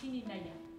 Ini 样